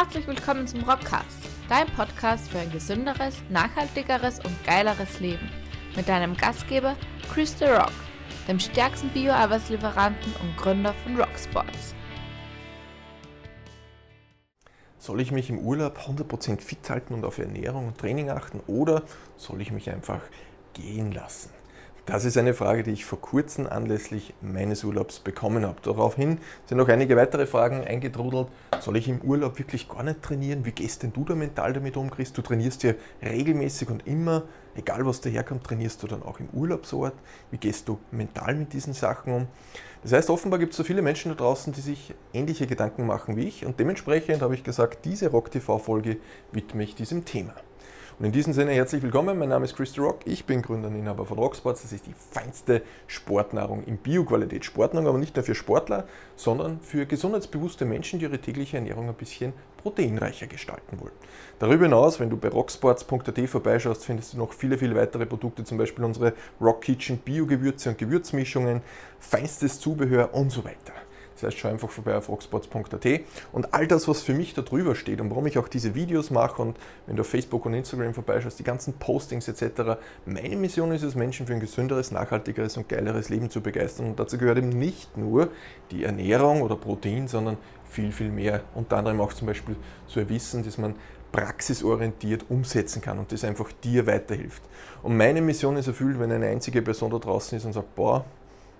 Herzlich willkommen zum Rockcast, dein Podcast für ein gesünderes, nachhaltigeres und geileres Leben. Mit deinem Gastgeber Chris The Rock, dem stärksten Bio-Arbeitslieferanten und Gründer von Rocksports. Soll ich mich im Urlaub 100% fit halten und auf Ernährung und Training achten oder soll ich mich einfach gehen lassen? Das ist eine Frage, die ich vor kurzem anlässlich meines Urlaubs bekommen habe. Daraufhin sind noch einige weitere Fragen eingetrudelt. Soll ich im Urlaub wirklich gar nicht trainieren? Wie gehst denn du da mental damit um, Chris? Du trainierst ja regelmäßig und immer, egal was daherkommt, trainierst du dann auch im Urlaubsort. Wie gehst du mental mit diesen Sachen um? Das heißt, offenbar gibt es so viele Menschen da draußen, die sich ähnliche Gedanken machen wie ich und dementsprechend habe ich gesagt, diese Rock TV-Folge widme ich diesem Thema. Und in diesem Sinne herzlich willkommen. Mein Name ist Chris Rock. Ich bin Gründer und Inhaber von Rocksports. Das ist die feinste Sportnahrung in Bioqualität. Sportnahrung aber nicht nur für Sportler, sondern für gesundheitsbewusste Menschen, die ihre tägliche Ernährung ein bisschen proteinreicher gestalten wollen. Darüber hinaus, wenn du bei rocksports.at vorbeischaust, findest du noch viele, viele weitere Produkte, zum Beispiel unsere Rock Kitchen Bio-Gewürze und Gewürzmischungen, feinstes Zubehör und so weiter. Das heißt, schau einfach vorbei auf rockspots.at und all das, was für mich da drüber steht und warum ich auch diese Videos mache und wenn du auf Facebook und Instagram vorbeischaust, die ganzen Postings etc. Meine Mission ist es, Menschen für ein gesünderes, nachhaltigeres und geileres Leben zu begeistern und dazu gehört eben nicht nur die Ernährung oder Protein, sondern viel, viel mehr. Unter anderem auch zum Beispiel so ein Wissen, dass man praxisorientiert umsetzen kann und das einfach dir weiterhilft. Und meine Mission ist erfüllt, wenn eine einzige Person da draußen ist und sagt, boah,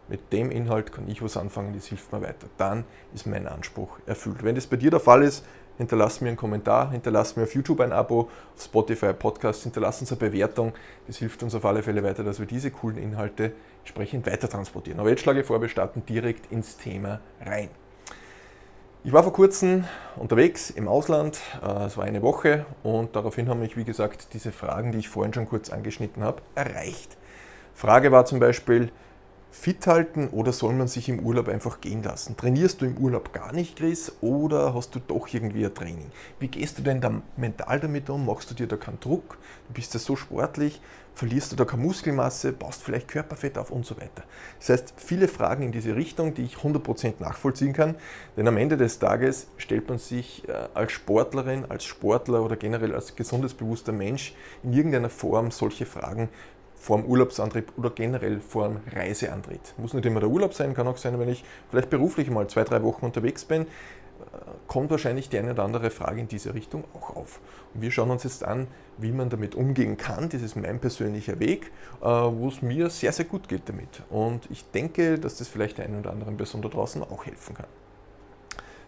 mit dem Inhalt kann ich was anfangen, das hilft mir weiter. Dann ist mein Anspruch erfüllt. Wenn das bei dir der Fall ist, hinterlass mir einen Kommentar, hinterlass mir auf YouTube ein Abo, auf Spotify Podcast, hinterlass uns eine Bewertung. Das hilft uns auf alle Fälle weiter, dass wir diese coolen Inhalte entsprechend weiter transportieren. Aber jetzt schlage ich vor, wir starten direkt ins Thema rein. Ich war vor kurzem unterwegs im Ausland, äh, es war eine Woche und daraufhin haben mich, wie gesagt, diese Fragen, die ich vorhin schon kurz angeschnitten habe, erreicht. Frage war zum Beispiel, fit halten oder soll man sich im Urlaub einfach gehen lassen? Trainierst du im Urlaub gar nicht, Chris, oder hast du doch irgendwie ein Training? Wie gehst du denn da mental damit um? Machst du dir da keinen Druck? Du bist ja so sportlich, verlierst du da keine Muskelmasse, baust vielleicht Körperfett auf und so weiter. Das heißt, viele Fragen in diese Richtung, die ich 100% nachvollziehen kann, denn am Ende des Tages stellt man sich äh, als Sportlerin, als Sportler oder generell als gesundheitsbewusster Mensch in irgendeiner Form solche Fragen, vor dem Urlaubsantrieb oder generell vor dem Reiseantritt. Muss nicht immer der Urlaub sein, kann auch sein, wenn ich vielleicht beruflich mal zwei, drei Wochen unterwegs bin, äh, kommt wahrscheinlich die eine oder andere Frage in diese Richtung auch auf. Und wir schauen uns jetzt an, wie man damit umgehen kann. Das ist mein persönlicher Weg, äh, wo es mir sehr, sehr gut geht damit. Und ich denke, dass das vielleicht der einen oder anderen Person da draußen auch helfen kann.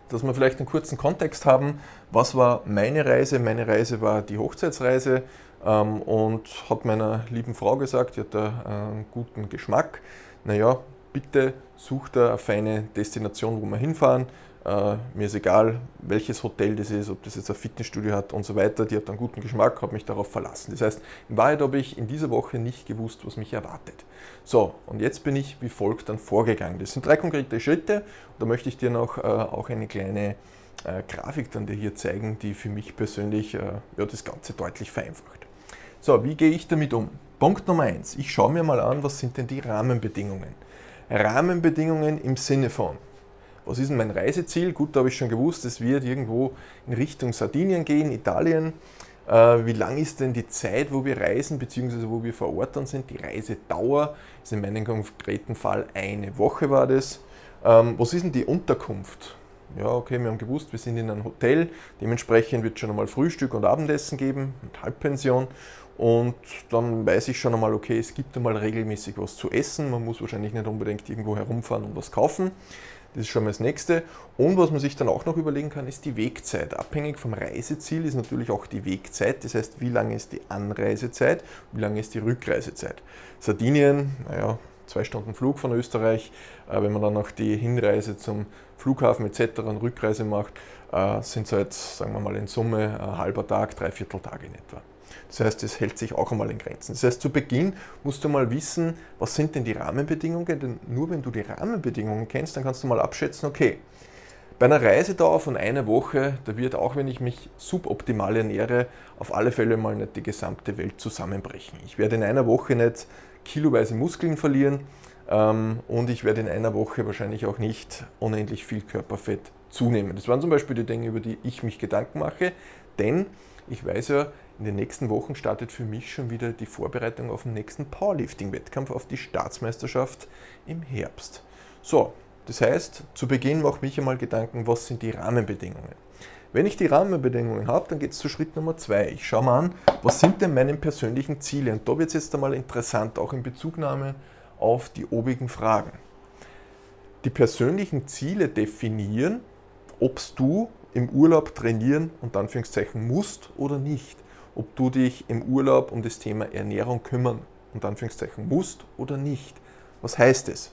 Dass wir vielleicht einen kurzen Kontext haben, was war meine Reise? Meine Reise war die Hochzeitsreise ähm, und hat meiner lieben Frau gesagt, die hat da einen guten Geschmack. Naja, bitte sucht da eine feine Destination, wo wir hinfahren. Äh, mir ist egal, welches Hotel das ist, ob das jetzt ein Fitnessstudio hat und so weiter. Die hat einen guten Geschmack, habe mich darauf verlassen. Das heißt, in Wahrheit habe ich in dieser Woche nicht gewusst, was mich erwartet. So, und jetzt bin ich wie folgt dann vorgegangen. Das sind drei konkrete Schritte. Da möchte ich dir noch äh, auch eine kleine äh, Grafik dann dir hier zeigen, die für mich persönlich äh, ja, das Ganze deutlich vereinfacht. So, wie gehe ich damit um? Punkt Nummer eins. Ich schaue mir mal an, was sind denn die Rahmenbedingungen. Rahmenbedingungen im Sinne von, was ist denn mein Reiseziel? Gut, da habe ich schon gewusst, es wird irgendwo in Richtung Sardinien gehen, Italien. Äh, wie lang ist denn die Zeit, wo wir reisen, beziehungsweise wo wir vor Ort dann sind? Die Reisedauer ist in meinem konkreten Fall eine Woche war das. Ähm, was ist denn die Unterkunft? Ja, okay, wir haben gewusst, wir sind in einem Hotel, dementsprechend wird es schon einmal Frühstück und Abendessen geben mit Halbpension und dann weiß ich schon einmal, okay, es gibt einmal regelmäßig was zu essen. Man muss wahrscheinlich nicht unbedingt irgendwo herumfahren und was kaufen. Das ist schon mal das Nächste. Und was man sich dann auch noch überlegen kann, ist die Wegzeit. Abhängig vom Reiseziel ist natürlich auch die Wegzeit. Das heißt, wie lange ist die Anreisezeit, wie lange ist die Rückreisezeit. Sardinien, naja, zwei Stunden Flug von Österreich. Äh, wenn man dann noch die Hinreise zum Flughafen etc. und Rückreise macht, äh, sind es halt, sagen wir mal, in Summe ein halber Tag, dreiviertel Tage in etwa. Das heißt, es hält sich auch einmal in Grenzen. Das heißt, zu Beginn musst du mal wissen, was sind denn die Rahmenbedingungen, denn nur wenn du die Rahmenbedingungen kennst, dann kannst du mal abschätzen, okay, bei einer Reisedauer von einer Woche, da wird auch wenn ich mich suboptimal ernähre, auf alle Fälle mal nicht die gesamte Welt zusammenbrechen. Ich werde in einer Woche nicht kiloweise Muskeln verlieren, ähm, und ich werde in einer Woche wahrscheinlich auch nicht unendlich viel Körperfett zunehmen. Das waren zum Beispiel die Dinge, über die ich mich Gedanken mache, denn ich weiß ja, in den nächsten Wochen startet für mich schon wieder die Vorbereitung auf den nächsten Powerlifting-Wettkampf, auf die Staatsmeisterschaft im Herbst. So, das heißt, zu Beginn mache ich mich einmal Gedanken, was sind die Rahmenbedingungen. Wenn ich die Rahmenbedingungen habe, dann geht es zu Schritt Nummer zwei. Ich schaue mal an, was sind denn meine persönlichen Ziele? Und da wird es jetzt einmal interessant, auch in Bezugnahme auf die obigen Fragen. Die persönlichen Ziele definieren, ob du im Urlaub trainieren und Anführungszeichen musst oder nicht. Ob du dich im Urlaub um das Thema Ernährung kümmern und Anführungszeichen musst oder nicht. Was heißt es?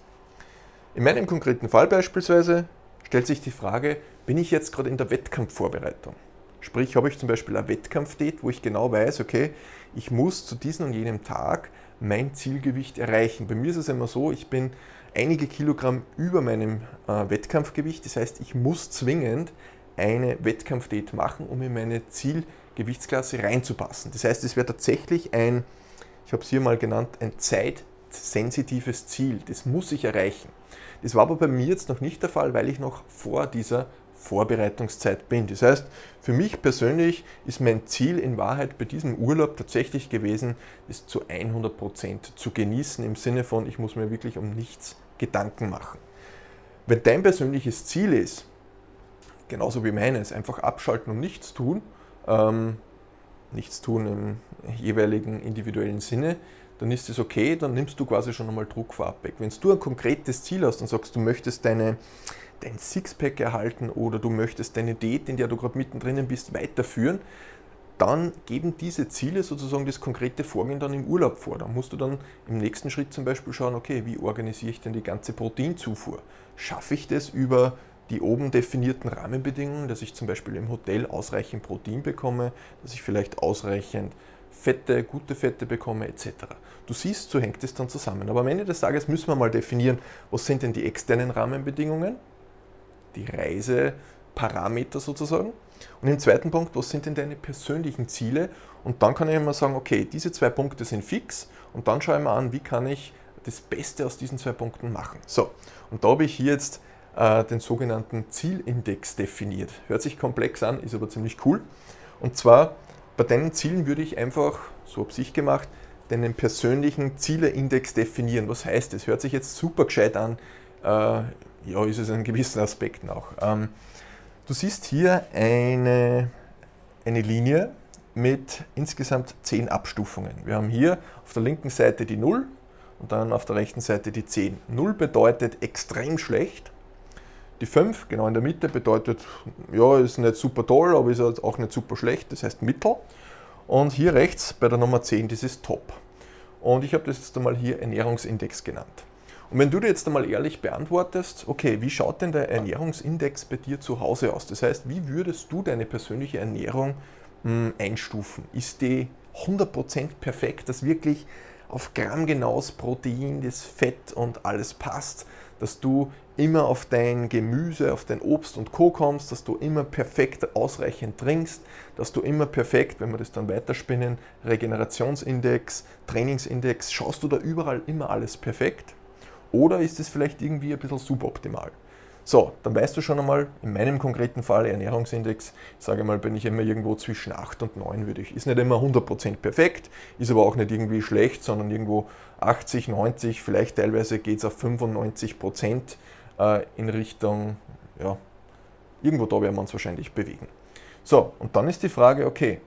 In meinem konkreten Fall beispielsweise stellt sich die Frage, bin ich jetzt gerade in der Wettkampfvorbereitung? Sprich, habe ich zum Beispiel ein Wettkampfdate, wo ich genau weiß, okay, ich muss zu diesem und jenem Tag mein Zielgewicht erreichen. Bei mir ist es immer so, ich bin einige Kilogramm über meinem äh, Wettkampfgewicht. Das heißt, ich muss zwingend eine Wettkampfdate machen, um in meine Zielgewichtsklasse reinzupassen. Das heißt, es wäre tatsächlich ein, ich habe es hier mal genannt, ein zeitsensitives Ziel. Das muss ich erreichen. Das war aber bei mir jetzt noch nicht der Fall, weil ich noch vor dieser Vorbereitungszeit bin. Das heißt, für mich persönlich ist mein Ziel in Wahrheit bei diesem Urlaub tatsächlich gewesen, es zu 100 Prozent zu genießen, im Sinne von, ich muss mir wirklich um nichts Gedanken machen. Wenn dein persönliches Ziel ist, genauso wie meines, einfach abschalten und nichts tun, ähm, nichts tun im jeweiligen individuellen Sinne, dann ist es okay, dann nimmst du quasi schon einmal Druck vorab weg. Wenn du ein konkretes Ziel hast und sagst, du möchtest deine, dein Sixpack erhalten oder du möchtest deine Diät, in der du gerade mittendrin bist, weiterführen, dann geben diese Ziele sozusagen das konkrete Vorgehen dann im Urlaub vor. Da musst du dann im nächsten Schritt zum Beispiel schauen, okay, wie organisiere ich denn die ganze Proteinzufuhr? Schaffe ich das über die oben definierten Rahmenbedingungen, dass ich zum Beispiel im Hotel ausreichend Protein bekomme, dass ich vielleicht ausreichend Fette, gute Fette bekomme etc. Du siehst, so hängt es dann zusammen. Aber am Ende des Tages müssen wir mal definieren, was sind denn die externen Rahmenbedingungen, die Reiseparameter sozusagen. Und im zweiten Punkt, was sind denn deine persönlichen Ziele? Und dann kann ich immer sagen, okay, diese zwei Punkte sind fix und dann schaue ich mir an, wie kann ich das Beste aus diesen zwei Punkten machen. So, und da habe ich hier jetzt äh, den sogenannten Zielindex definiert. Hört sich komplex an, ist aber ziemlich cool. Und zwar bei deinen Zielen würde ich einfach, so habe ich gemacht, deinen persönlichen Zieleindex definieren. Was heißt das? Hört sich jetzt super gescheit an. Äh, ja, ist es in gewissen Aspekten auch. Ähm, du siehst hier eine, eine Linie mit insgesamt 10 Abstufungen. Wir haben hier auf der linken Seite die 0 und dann auf der rechten Seite die 10. 0 bedeutet extrem schlecht die 5, genau in der Mitte, bedeutet, ja, ist nicht super toll, aber ist halt auch nicht super schlecht, das heißt Mittel. Und hier rechts bei der Nummer 10, das ist Top. Und ich habe das jetzt einmal hier Ernährungsindex genannt. Und wenn du dir jetzt einmal ehrlich beantwortest, okay, wie schaut denn der Ernährungsindex bei dir zu Hause aus? Das heißt, wie würdest du deine persönliche Ernährung mh, hm, einstufen? Ist die 100% perfekt, dass wirklich auf Gramm genaues Protein, das Fett und alles passt, dass du immer auf dein Gemüse, auf dein Obst und Co. kommst, dass du immer perfekt ausreichend trinkst, dass du immer perfekt, wenn wir das dann weiterspinnen, Regenerationsindex, Trainingsindex, schaust du da überall immer alles perfekt? Oder ist es vielleicht irgendwie ein bisschen suboptimal? So, dann weißt du schon einmal, in meinem konkreten Fall Ernährungsindex, sage mal, bin ich immer irgendwo zwischen 8 und 9 würde ich. Ist nicht immer 100% perfekt, ist aber auch nicht irgendwie schlecht, sondern irgendwo 80, 90, vielleicht teilweise geht es auf 95% äh, in Richtung, ja, irgendwo da werden wir uns wahrscheinlich bewegen. So, und dann ist die Frage, okay,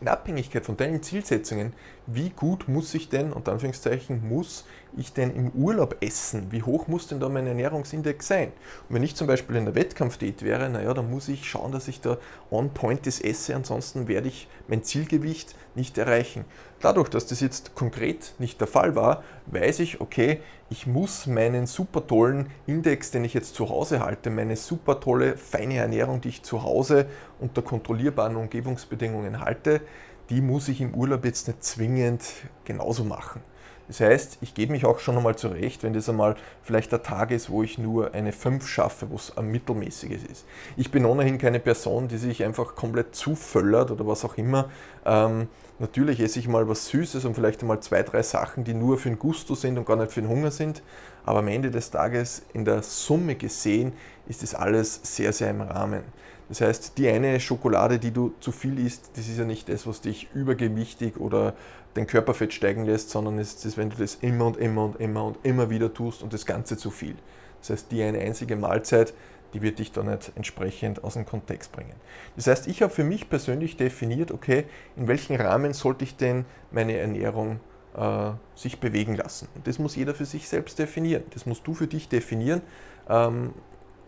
in Abhängigkeit von deinen Zielsetzungen, wie gut muss ich denn, unter Anführungszeichen, muss ich denn im Urlaub essen? Wie hoch muss denn da mein Ernährungsindex sein? Und wenn ich zum Beispiel in der Wettkampfdiät wäre, naja, dann muss ich schauen, dass ich da on point das esse, ansonsten werde ich mein Zielgewicht nicht erreichen. Dadurch, dass das jetzt konkret nicht der Fall war, weiß ich, okay, ich muss meinen super tollen Index, den ich jetzt zu Hause halte, meine super tolle, feine Ernährung, die ich zu Hause unter kontrollierbaren Umgebungsbedingungen halte, die muss ich im Urlaub jetzt nicht zwingend genauso machen. Das heißt, ich gebe mich auch schon einmal zurecht, wenn das einmal vielleicht der Tag ist, wo ich nur eine 5 schaffe, wo es ein mittelmäßiges ist. Ich bin ohnehin keine Person, die sich einfach komplett zuföllert oder was auch immer. Ähm, natürlich esse ich mal was Süßes und vielleicht einmal zwei, drei Sachen, die nur für den Gusto sind und gar nicht für den Hunger sind. Aber am Ende des Tages, in der Summe gesehen, ist das alles sehr, sehr im Rahmen. Das heißt, die eine Schokolade, die du zu viel isst, das ist ja nicht das, was dich übergewichtig oder den Körperfett steigen lässt, sondern es ist, wenn du das immer und immer und immer und immer wieder tust und das Ganze zu viel. Das heißt, die eine einzige Mahlzeit, die wird dich da nicht entsprechend aus dem Kontext bringen. Das heißt, ich habe für mich persönlich definiert, okay, in welchem Rahmen sollte ich denn meine Ernährung äh, sich bewegen lassen. Und das muss jeder für sich selbst definieren. Das musst du für dich definieren. Ähm,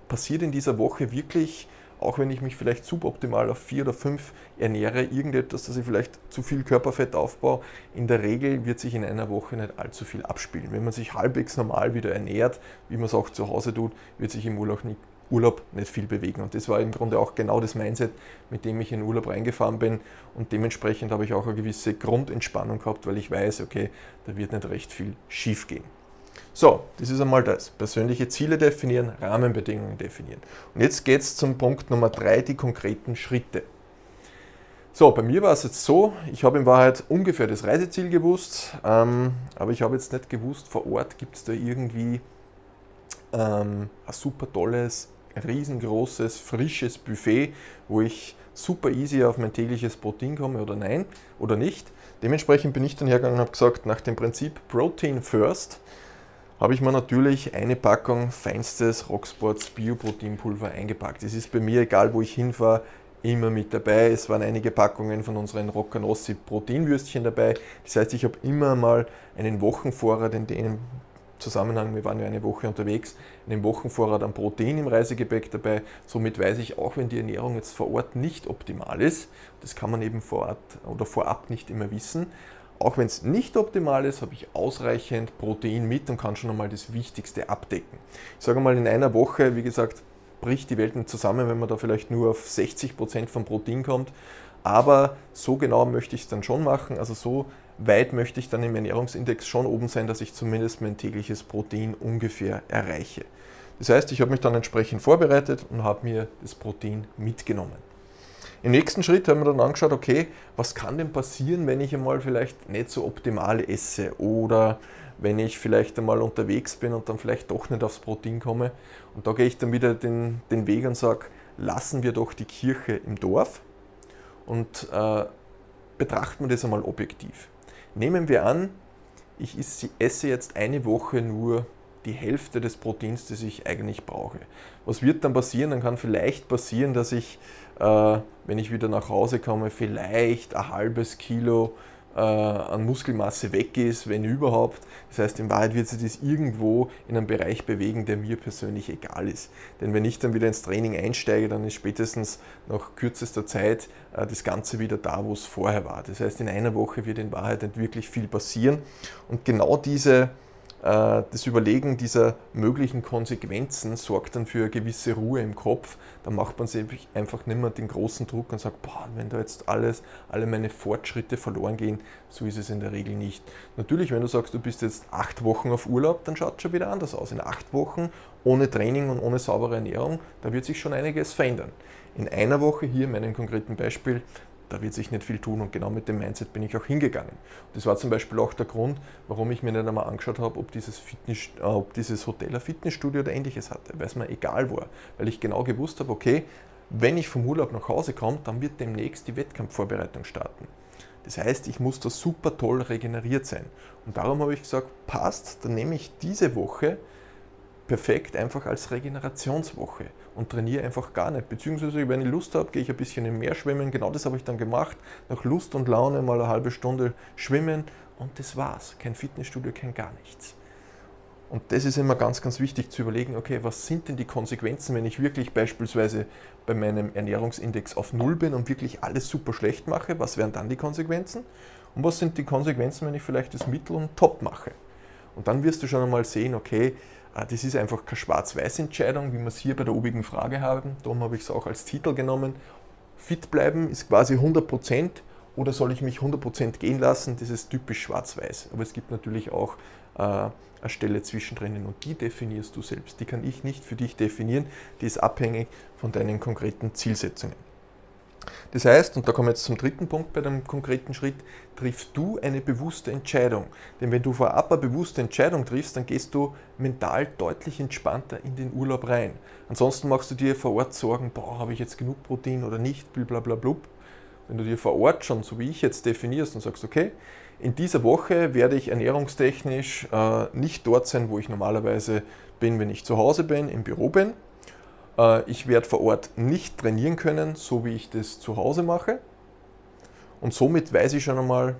passiert in dieser Woche wirklich auch wenn ich mich vielleicht suboptimal auf vier oder fünf ernähre, irgendetwas, dass ich vielleicht zu viel Körperfett aufbaue, in der Regel wird sich in einer Woche nicht allzu viel abspielen. Wenn man sich halbwegs normal wieder ernährt, wie man es auch zu Hause tut, wird sich im Urlaub nicht, Urlaub nicht viel bewegen. Und das war im Grunde auch genau das Mindset, mit dem ich in den Urlaub reingefahren bin. Und dementsprechend habe ich auch eine gewisse Grundentspannung gehabt, weil ich weiß, okay, da wird nicht recht viel schief gehen. So, das ist einmal das. Persönliche Ziele definieren, Rahmenbedingungen definieren. Und jetzt geht es zum Punkt Nummer drei, die konkreten Schritte. So, bei mir war es jetzt so, ich habe in Wahrheit ungefähr das Reiseziel gewusst, ähm, aber ich habe jetzt nicht gewusst, vor Ort gibt es da irgendwie ähm, ein super tolles, riesengroßes, frisches Buffet, wo ich super easy auf mein tägliches Protein komme oder nein oder nicht. Dementsprechend bin ich dann hergegangen und habe gesagt, nach dem Prinzip Protein First, habe ich mir natürlich eine Packung feinstes Rocksports Bioproteinpulver eingepackt. Es ist bei mir, egal wo ich hinfahre, immer mit dabei. Es waren einige Packungen von unseren Roccanossi Proteinwürstchen dabei. Das heißt, ich habe immer mal einen Wochenvorrat in dem Zusammenhang, wir waren ja eine Woche unterwegs, einen Wochenvorrat an Protein im Reisegepäck dabei. Somit weiß ich auch, wenn die Ernährung jetzt vor Ort nicht optimal ist, das kann man eben vor Ort oder vorab nicht immer wissen, auch wenn es nicht optimal ist, habe ich ausreichend Protein mit und kann schon einmal das Wichtigste abdecken. Ich sage mal, in einer Woche, wie gesagt, bricht die Welt nicht zusammen, wenn man da vielleicht nur auf 60 Prozent vom Protein kommt. Aber so genau möchte ich es dann schon machen. Also so weit möchte ich dann im Ernährungsindex schon oben sein, dass ich zumindest mein tägliches Protein ungefähr erreiche. Das heißt, ich habe mich dann entsprechend vorbereitet und habe mir das Protein mitgenommen. Im nächsten Schritt haben wir dann angeschaut, okay, was kann denn passieren, wenn ich einmal vielleicht nicht so optimal esse oder wenn ich vielleicht einmal unterwegs bin und dann vielleicht doch nicht aufs Protein komme. Und da gehe ich dann wieder den, den Weg und sage, lassen wir doch die Kirche im Dorf und äh, betrachten wir das einmal objektiv. Nehmen wir an, ich esse jetzt eine Woche nur die Hälfte des Proteins, das ich eigentlich brauche. Was wird dann passieren? Dann kann vielleicht passieren, dass ich, äh, wenn ich wieder nach Hause komme, vielleicht ein halbes Kilo äh, an Muskelmasse weg ist, wenn überhaupt. Das heißt, in Wahrheit wird sich das irgendwo in einem Bereich bewegen, der mir persönlich egal ist. Denn wenn ich dann wieder ins Training einsteige, dann ist spätestens nach kürzester Zeit äh, das Ganze wieder da, wo es vorher war. Das heißt, in einer Woche wird in Wahrheit nicht wirklich viel passieren. Und genau diese das Überlegen dieser möglichen Konsequenzen sorgt dann für eine gewisse Ruhe im Kopf. Da macht man sich einfach nicht mehr den großen Druck und sagt, boah, wenn da jetzt alles, alle meine Fortschritte verloren gehen, so ist es in der Regel nicht. Natürlich, wenn du sagst, du bist jetzt acht Wochen auf Urlaub, dann schaut es schon wieder anders aus. In acht Wochen ohne Training und ohne saubere Ernährung, da wird sich schon einiges verändern. In einer Woche, hier in meinem konkreten Beispiel, da wird sich nicht viel tun und genau mit dem Mindset bin ich auch hingegangen. das war zum Beispiel auch der Grund, warum ich mir nicht einmal angeschaut habe, ob dieses, Fitness, äh, ob dieses Hotel ein Fitnessstudio oder ähnliches hatte, weil es mir egal war, weil ich genau gewusst habe, okay, wenn ich vom Urlaub nach Hause komme, dann wird demnächst die Wettkampfvorbereitung starten. Das heißt, ich muss da super toll regeneriert sein. Und darum habe ich gesagt, passt, dann nehme ich diese Woche perfekt einfach als Regenerationswoche und trainiere einfach gar nicht. Beziehungsweise, wenn ich Lust habe, gehe ich ein bisschen im Meer schwimmen. Genau das habe ich dann gemacht. Nach Lust und Laune mal eine halbe Stunde schwimmen und das war's. Kein Fitnessstudio, kein gar nichts. Und das ist immer ganz, ganz wichtig zu überlegen, okay, was sind denn die Konsequenzen, wenn ich wirklich beispielsweise bei meinem Ernährungsindex auf Null bin und wirklich alles super schlecht mache? Was wären dann die Konsequenzen? Und was sind die Konsequenzen, wenn ich vielleicht das Mittel und Top mache? Und dann wirst du schon einmal sehen, okay, das ist einfach keine Schwarz-Weiß-Entscheidung, wie wir es hier bei der obigen Frage haben. Darum habe ich es auch als Titel genommen. Fit bleiben ist quasi 100% oder soll ich mich 100% gehen lassen? Das ist typisch schwarz-weiß. Aber es gibt natürlich auch äh, eine Stelle zwischendrin und die definierst du selbst. Die kann ich nicht für dich definieren. Die ist abhängig von deinen konkreten Zielsetzungen. Das heißt, und da kommen wir jetzt zum dritten Punkt bei dem konkreten Schritt, triffst du eine bewusste Entscheidung. Denn wenn du vorab eine bewusste Entscheidung triffst, dann gehst du mental deutlich entspannter in den Urlaub rein. Ansonsten machst du dir vor Ort Sorgen, boah, habe ich jetzt genug Protein oder nicht, blablabla. Wenn du dir vor Ort schon, so wie ich jetzt definierst und sagst, okay, in dieser Woche werde ich ernährungstechnisch äh, nicht dort sein, wo ich normalerweise bin, wenn ich zu Hause bin, im Büro bin. Äh, ich werde vor Ort nicht trainieren können, so wie ich das zu Hause mache. Und somit weiß ich schon einmal,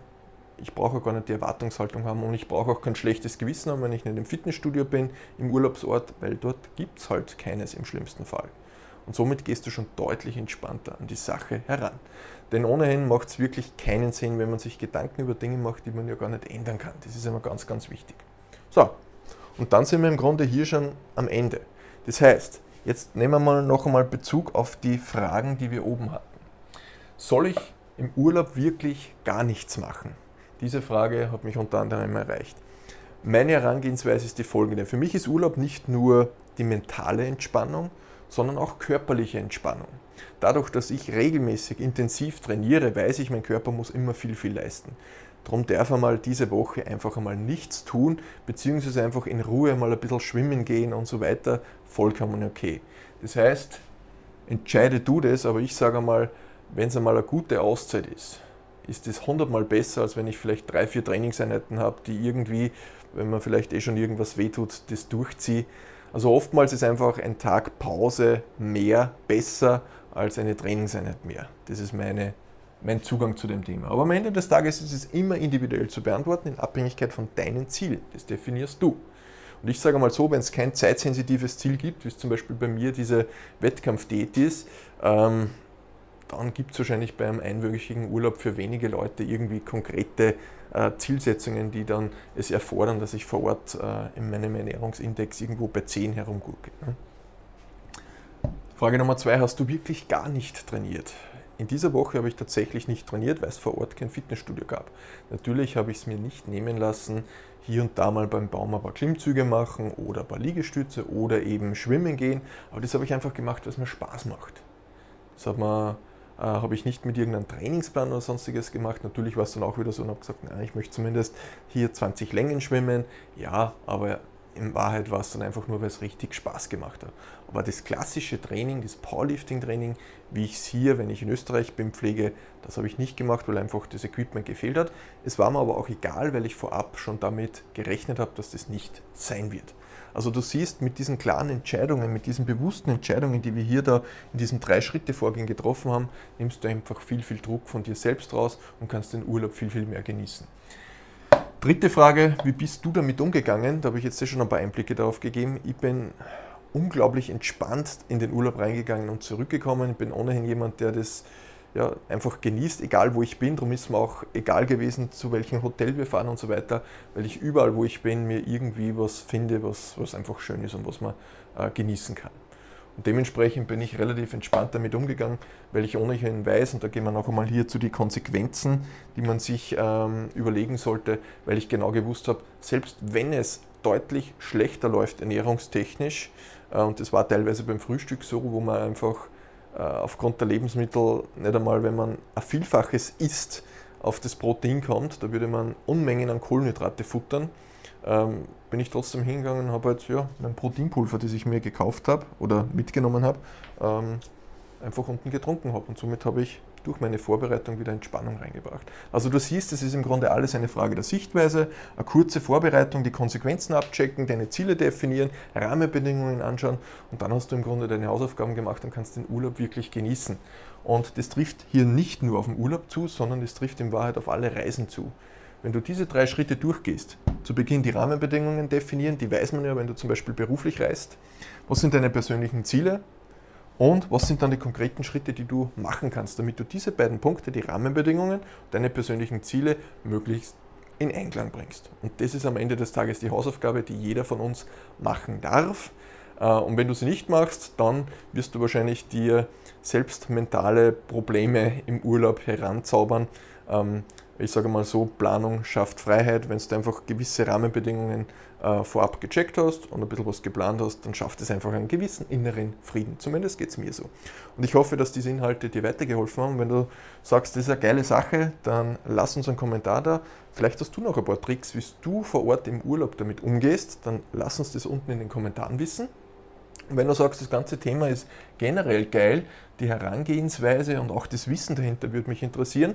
ich brauche gar nicht die Erwartungshaltung haben und ich brauche auch kein schlechtes Gewissen haben, wenn ich nicht im Fitnessstudio bin, im Urlaubsort, weil dort gibt es halt keines im schlimmsten Fall. Und somit gehst du schon deutlich entspannter an die Sache heran. Denn ohnehin macht es wirklich keinen Sinn, wenn man sich Gedanken über Dinge macht, die man ja gar nicht ändern kann. Das ist immer ganz, ganz wichtig. So, und dann sind wir im Grunde hier schon am Ende. Das heißt, jetzt nehmen wir mal noch einmal Bezug auf die Fragen, die wir oben hatten. Soll ich im Urlaub wirklich gar nichts machen? Diese Frage hat mich unter anderem erreicht. Meine Herangehensweise ist die folgende. Für mich ist Urlaub nicht nur die mentale Entspannung, sondern auch körperliche Entspannung. Dadurch, dass ich regelmäßig intensiv trainiere, weiß ich, mein Körper muss immer viel, viel leisten. Darum darf er mal diese Woche einfach einmal nichts tun, beziehungsweise einfach in Ruhe mal ein bisschen schwimmen gehen und so weiter. Vollkommen okay. Das heißt, entscheide du das, aber ich sage einmal, wenn es einmal eine gute Auszeit ist, ist das hundertmal besser, als wenn ich vielleicht drei, vier Trainingseinheiten habe, die irgendwie, wenn man vielleicht eh schon irgendwas wehtut, das durchziehe. Also oftmals ist einfach ein Tag Pause mehr besser als eine Trainingseinheit mehr. Das ist meine, mein Zugang zu dem Thema. Aber am Ende des Tages ist es immer individuell zu beantworten, in Abhängigkeit von deinen Zielen. Das definierst du. Und ich sage mal so, wenn es kein zeitsensitives Ziel gibt, wie es zum Beispiel bei mir diese Wettkampfdiät ist, ähm, dann gibt es wahrscheinlich beim einwöchigen Urlaub für wenige Leute irgendwie konkrete äh, Zielsetzungen, die dann es erfordern, dass ich vor Ort äh, in meinem Ernährungsindex irgendwo bei 10 herumgucke. Ne? Frage Nummer zwei, hast du wirklich gar nicht trainiert? In dieser Woche habe ich tatsächlich nicht trainiert, weil es vor Ort kein Fitnessstudio gab. Natürlich habe ich es mir nicht nehmen lassen, hier und da mal beim Baum ein paar Klimmzüge machen oder ein paar Liegestütze oder eben schwimmen gehen. Aber das habe ich einfach gemacht, weil es mir Spaß macht. Das hat mir äh, habe ich nicht mit irgendeinem Trainingsplan oder sonstiges gemacht. Natürlich war es dann auch wieder so und habe gesagt, na, ich möchte zumindest hier 20 Längen schwimmen. Ja, aber in Wahrheit war es dann einfach nur, weil es richtig Spaß gemacht hat. Aber das klassische Training, das Powerlifting-Training, wie ich es hier, wenn ich in Österreich bin, pflege, das habe ich nicht gemacht, weil einfach das Equipment gefehlt hat. Es war mir aber auch egal, weil ich vorab schon damit gerechnet habe, dass das nicht sein wird. Also du siehst, mit diesen klaren Entscheidungen, mit diesen bewussten Entscheidungen, die wir hier da in diesem Drei-Schritte-Vorgehen getroffen haben, nimmst du einfach viel, viel Druck von dir selbst raus und kannst den Urlaub viel, viel mehr genießen. Dritte Frage, wie bist du damit umgegangen? Da habe ich jetzt schon ein paar Einblicke darauf gegeben. Ich bin unglaublich entspannt in den Urlaub reingegangen und zurückgekommen. Ich bin ohnehin jemand, der das ja, einfach genießt, egal wo ich bin. Darum ist mir auch egal gewesen, zu welchem Hotel wir fahren und so weiter, weil ich überall, wo ich bin, mir irgendwie was finde, was, was einfach schön ist und was man äh, genießen kann. Dementsprechend bin ich relativ entspannt damit umgegangen, weil ich ohnehin weiß, und da gehen wir noch einmal hier zu den Konsequenzen, die man sich ähm, überlegen sollte, weil ich genau gewusst habe, selbst wenn es deutlich schlechter läuft ernährungstechnisch, äh, und das war teilweise beim Frühstück so, wo man einfach äh, aufgrund der Lebensmittel nicht einmal, wenn man ein Vielfaches isst, auf das Protein kommt, da würde man Unmengen an Kohlenhydrate futtern ähm, bin ich trotzdem hingegangen und habe halt ja, mein Proteinpulver, das ich mir gekauft habe oder mitgenommen habe, ähm, einfach unten getrunken habe. Und somit habe ich durch meine Vorbereitung wieder Entspannung reingebracht. Also du siehst, es ist im Grunde alles eine Frage der Sichtweise, eine kurze Vorbereitung, die Konsequenzen abchecken, deine Ziele definieren, Rahmenbedingungen anschauen und dann hast du im Grunde deine Hausaufgaben gemacht und kannst den Urlaub wirklich genießen. Und das trifft hier nicht nur auf den Urlaub zu, sondern es trifft in Wahrheit auf alle Reisen zu. Wenn du diese drei Schritte durchgehst, zu Beginn die Rahmenbedingungen definieren, die weiß man ja, wenn du zum Beispiel beruflich reist, was sind deine persönlichen Ziele und was sind dann die konkreten Schritte, die du machen kannst, damit du diese beiden Punkte, die Rahmenbedingungen, deine persönlichen Ziele möglichst in Einklang bringst. Und das ist am Ende des Tages die Hausaufgabe, die jeder von uns machen darf. Äh, und wenn du sie nicht machst, dann wirst du wahrscheinlich dir selbst mentale Probleme im Urlaub heranzaubern, Ähm, ich sage mal so, Planung schafft Freiheit. Wenn du einfach gewisse Rahmenbedingungen äh, vorab gecheckt hast und ein bisschen was geplant hast, dann schafft es einfach einen gewissen inneren Frieden. Zumindest geht es mir so. Und ich hoffe, dass diese Inhalte dir weitergeholfen haben. Wenn du sagst, das ist eine geile Sache, dann lass uns einen Kommentar da. Vielleicht hast du noch ein paar Tricks, wie du vor Ort im Urlaub damit umgehst. Dann lass uns das unten in den Kommentaren wissen. Wenn du sagst, das ganze Thema ist generell geil, die Herangehensweise und auch das Wissen dahinter würde mich interessieren,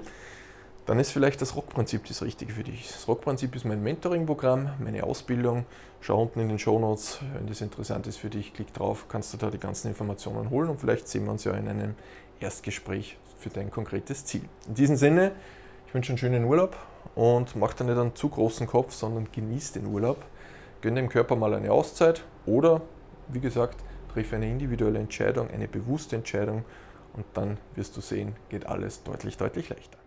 dann ist vielleicht das Rockprinzip das Richtige für dich. Das Rockprinzip ist mein Mentoring-Programm, meine Ausbildung. Schau unten in den Show Notes, wenn das interessant ist für dich, klick drauf, kannst du da die ganzen Informationen holen und vielleicht sehen wir uns ja in einem Erstgespräch für dein konkretes Ziel. In diesem Sinne, ich wünsche einen schönen Urlaub und mach dir nicht einen zu großen Kopf, sondern genieß den Urlaub. Gönn dem Körper mal eine Auszeit oder, wie gesagt, triff eine individuelle Entscheidung, eine bewusste Entscheidung und dann wirst du sehen, geht alles deutlich, deutlich leichter.